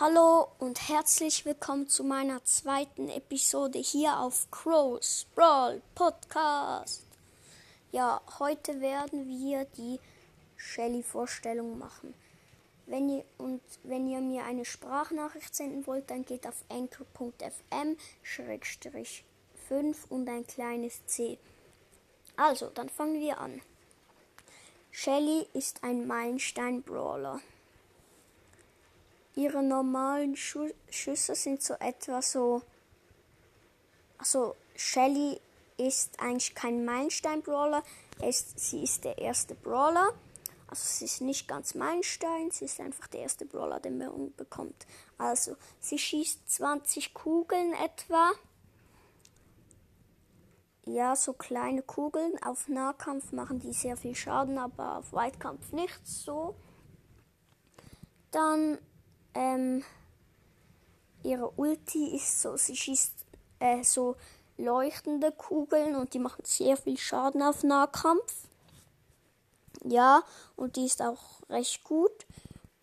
Hallo und herzlich willkommen zu meiner zweiten Episode hier auf Crows Brawl Podcast. Ja, heute werden wir die Shelly-Vorstellung machen. Wenn ihr, und wenn ihr mir eine Sprachnachricht senden wollt, dann geht auf anchor.fm-5 und ein kleines C. Also, dann fangen wir an. Shelly ist ein Meilenstein-Brawler. Ihre normalen Schu Schüsse sind so etwa so. Also, Shelly ist eigentlich kein Meilenstein-Brawler. Sie ist der erste Brawler. Also, sie ist nicht ganz Meilenstein, sie ist einfach der erste Brawler, den man bekommt. Also, sie schießt 20 Kugeln etwa. Ja, so kleine Kugeln. Auf Nahkampf machen die sehr viel Schaden, aber auf Weitkampf nicht so. Dann ähm, ihre Ulti ist so, sie schießt äh, so leuchtende Kugeln und die machen sehr viel Schaden auf Nahkampf. Ja, und die ist auch recht gut.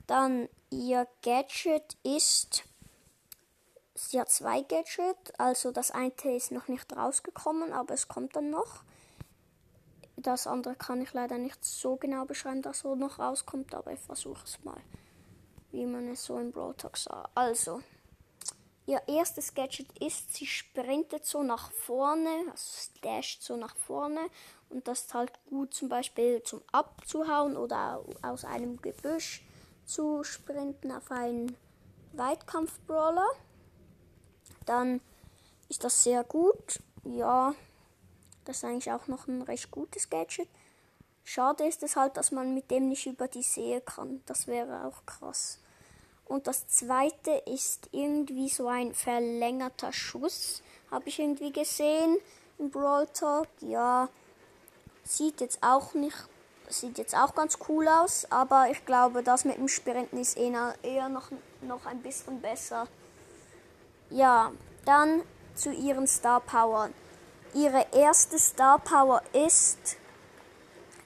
Dann ihr Gadget ist, sie hat zwei Gadgets, also das eine ist noch nicht rausgekommen, aber es kommt dann noch. Das andere kann ich leider nicht so genau beschreiben, dass so noch rauskommt, aber ich versuche es mal wie man es so im Brawl Talk sah. Also, ihr erstes Gadget ist, sie sprintet so nach vorne, also dasht so nach vorne und das ist halt gut zum Beispiel zum Abzuhauen oder aus einem Gebüsch zu sprinten auf einen Weitkampf-Brawler. Dann ist das sehr gut. Ja, das ist eigentlich auch noch ein recht gutes Gadget. Schade ist es halt, dass man mit dem nicht über die See kann. Das wäre auch krass. Und das zweite ist irgendwie so ein verlängerter Schuss. Habe ich irgendwie gesehen im Brawl Talk. Ja, sieht jetzt auch nicht, sieht jetzt auch ganz cool aus. Aber ich glaube, das mit dem Sprinten ist eher, eher noch, noch ein bisschen besser. Ja, dann zu ihren Star Power. Ihre erste Star Power ist,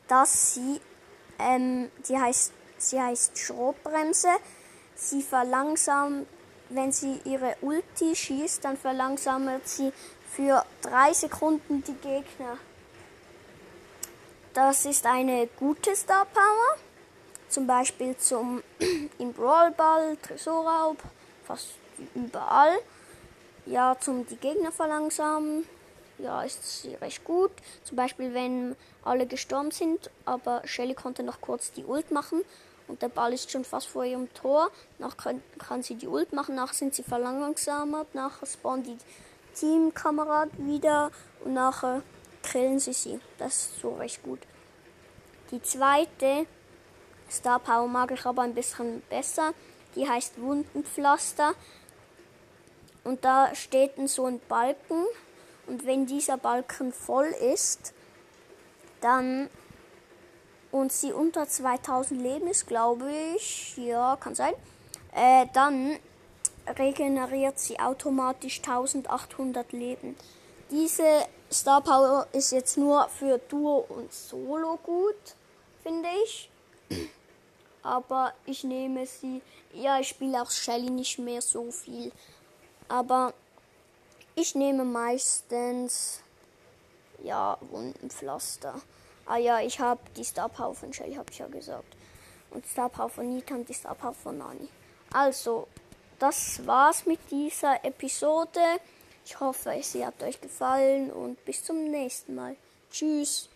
dass sie, ähm, die heißt, sie heißt Schrotbremse. Sie verlangsamt, wenn sie ihre Ulti schießt, dann verlangsamt sie für drei Sekunden die Gegner. Das ist eine gute Star Power. Zum Beispiel zum im Brawl Tresorraub, fast überall. Ja, zum die Gegner verlangsamen. Ja, ist sie recht gut. Zum Beispiel, wenn alle gestorben sind, aber Shelly konnte noch kurz die Ult machen und der Ball ist schon fast vor ihrem Tor. Nach kann, kann sie die Ult machen, nachher sind sie verlangsamt, nachher spawnen die Teamkameraden wieder und nachher killen sie sie. Das ist so recht gut. Die zweite Star Power mag ich aber ein bisschen besser. Die heißt Wundenpflaster. Und da steht so ein Balken. Und wenn dieser Balken voll ist, dann und sie unter 2000 Leben ist, glaube ich. Ja, kann sein. Äh, dann regeneriert sie automatisch 1800 Leben. Diese Star Power ist jetzt nur für Duo und Solo gut, finde ich. Aber ich nehme sie. Ja, ich spiele auch Shelly nicht mehr so viel. Aber ich nehme meistens ja Wundenpflaster. Ah ja, ich habe die Star Power von Shelly, habe ich ja gesagt. Und Star Power von Nita und die Star Power von Nani. Also, das war's mit dieser Episode. Ich hoffe, sie hat euch gefallen und bis zum nächsten Mal. Tschüss.